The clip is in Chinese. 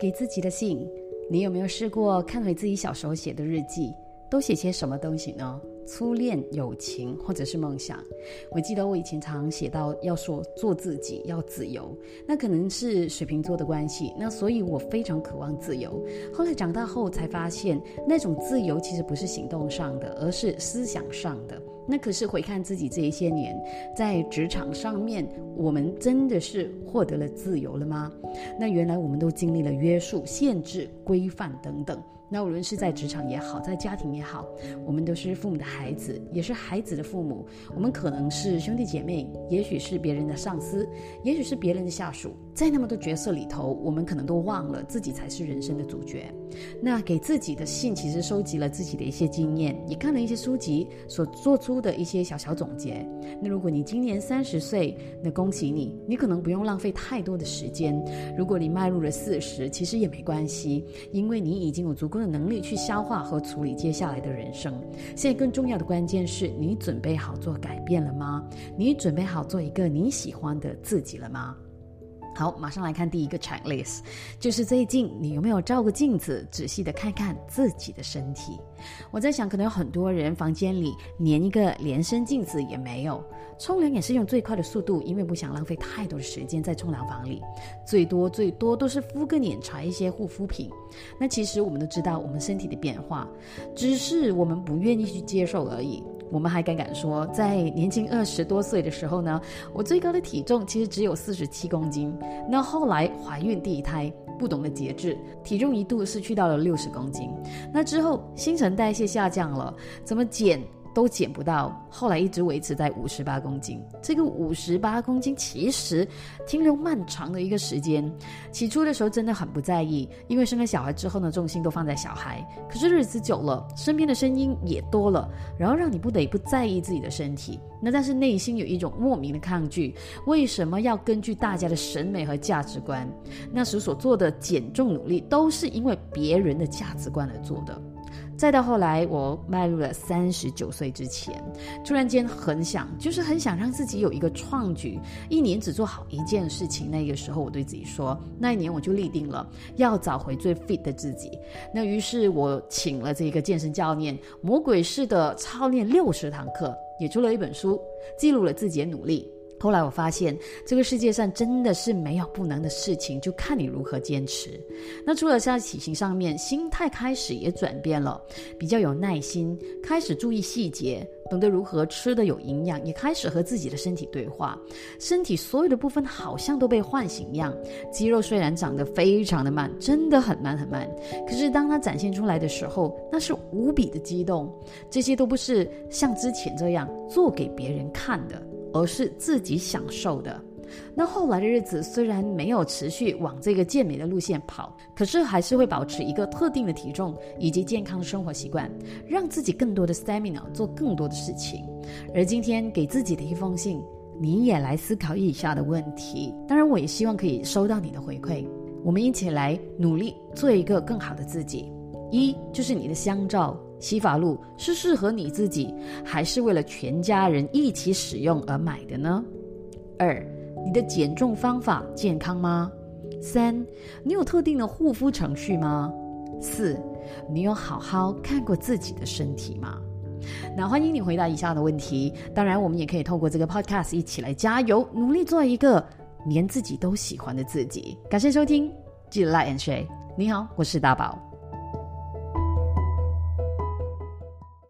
给自己的信，你有没有试过看回自己小时候写的日记？都写些什么东西呢？初恋、友情，或者是梦想。我记得我以前常写到要说做自己，要自由。那可能是水瓶座的关系，那所以我非常渴望自由。后来长大后才发现，那种自由其实不是行动上的，而是思想上的。那可是回看自己这一些年，在职场上面，我们真的是获得了自由了吗？那原来我们都经历了约束、限制、规范等等。那无论是在职场也好，在家庭也好，我们都是父母的孩子，也是孩子的父母。我们可能是兄弟姐妹，也许是别人的上司，也许是别人的下属。在那么多角色里头，我们可能都忘了自己才是人生的主角。那给自己的信，其实收集了自己的一些经验，也看了一些书籍所做出的一些小小总结。那如果你今年三十岁，那恭喜你，你可能不用浪费太多的时间。如果你迈入了四十，其实也没关系，因为你已经有足够。的能力去消化和处理接下来的人生。现在更重要的关键是你准备好做改变了吗？你准备好做一个你喜欢的自己了吗？好，马上来看第一个 checklist，就是最近你有没有照个镜子，仔细的看看自己的身体？我在想，可能有很多人房间里连一个连身镜子也没有，冲凉也是用最快的速度，因为不想浪费太多的时间在冲凉房里，最多最多都是敷个脸，擦一些护肤品。那其实我们都知道我们身体的变化，只是我们不愿意去接受而已。我们还敢敢说，在年轻二十多岁的时候呢，我最高的体重其实只有四十七公斤。那后来怀孕第一胎，不懂得节制，体重一度是去到了六十公斤。那之后新陈代谢下降了，怎么减？都减不到，后来一直维持在五十八公斤。这个五十八公斤其实停留漫长的一个时间。起初的时候真的很不在意，因为生了小孩之后呢，重心都放在小孩。可是日子久了，身边的声音也多了，然后让你不得不在意自己的身体。那但是内心有一种莫名的抗拒，为什么要根据大家的审美和价值观？那时所做的减重努力，都是因为别人的价值观而做的。再到后来，我迈入了三十九岁之前，突然间很想，就是很想让自己有一个创举，一年只做好一件事情。那个时候，我对自己说，那一年我就立定了要找回最 fit 的自己。那于是我请了这个健身教练，魔鬼式的操练六十堂课，也出了一本书，记录了自己的努力。后来我发现，这个世界上真的是没有不能的事情，就看你如何坚持。那除了在体型上面，心态开始也转变了，比较有耐心，开始注意细节，懂得如何吃的有营养，也开始和自己的身体对话。身体所有的部分好像都被唤醒一样。肌肉虽然长得非常的慢，真的很慢很慢，可是当它展现出来的时候，那是无比的激动。这些都不是像之前这样做给别人看的。而是自己享受的。那后来的日子虽然没有持续往这个健美的路线跑，可是还是会保持一个特定的体重以及健康的生活习惯，让自己更多的 stamina 做更多的事情。而今天给自己的一封信，你也来思考以下的问题。当然，我也希望可以收到你的回馈。我们一起来努力做一个更好的自己。一就是你的香皂。洗发露是适合你自己，还是为了全家人一起使用而买的呢？二，你的减重方法健康吗？三，你有特定的护肤程序吗？四，你有好好看过自己的身体吗？那欢迎你回答以下的问题。当然，我们也可以透过这个 podcast 一起来加油，努力做一个连自己都喜欢的自己。感谢收听，记得 like and share。你好，我是大宝。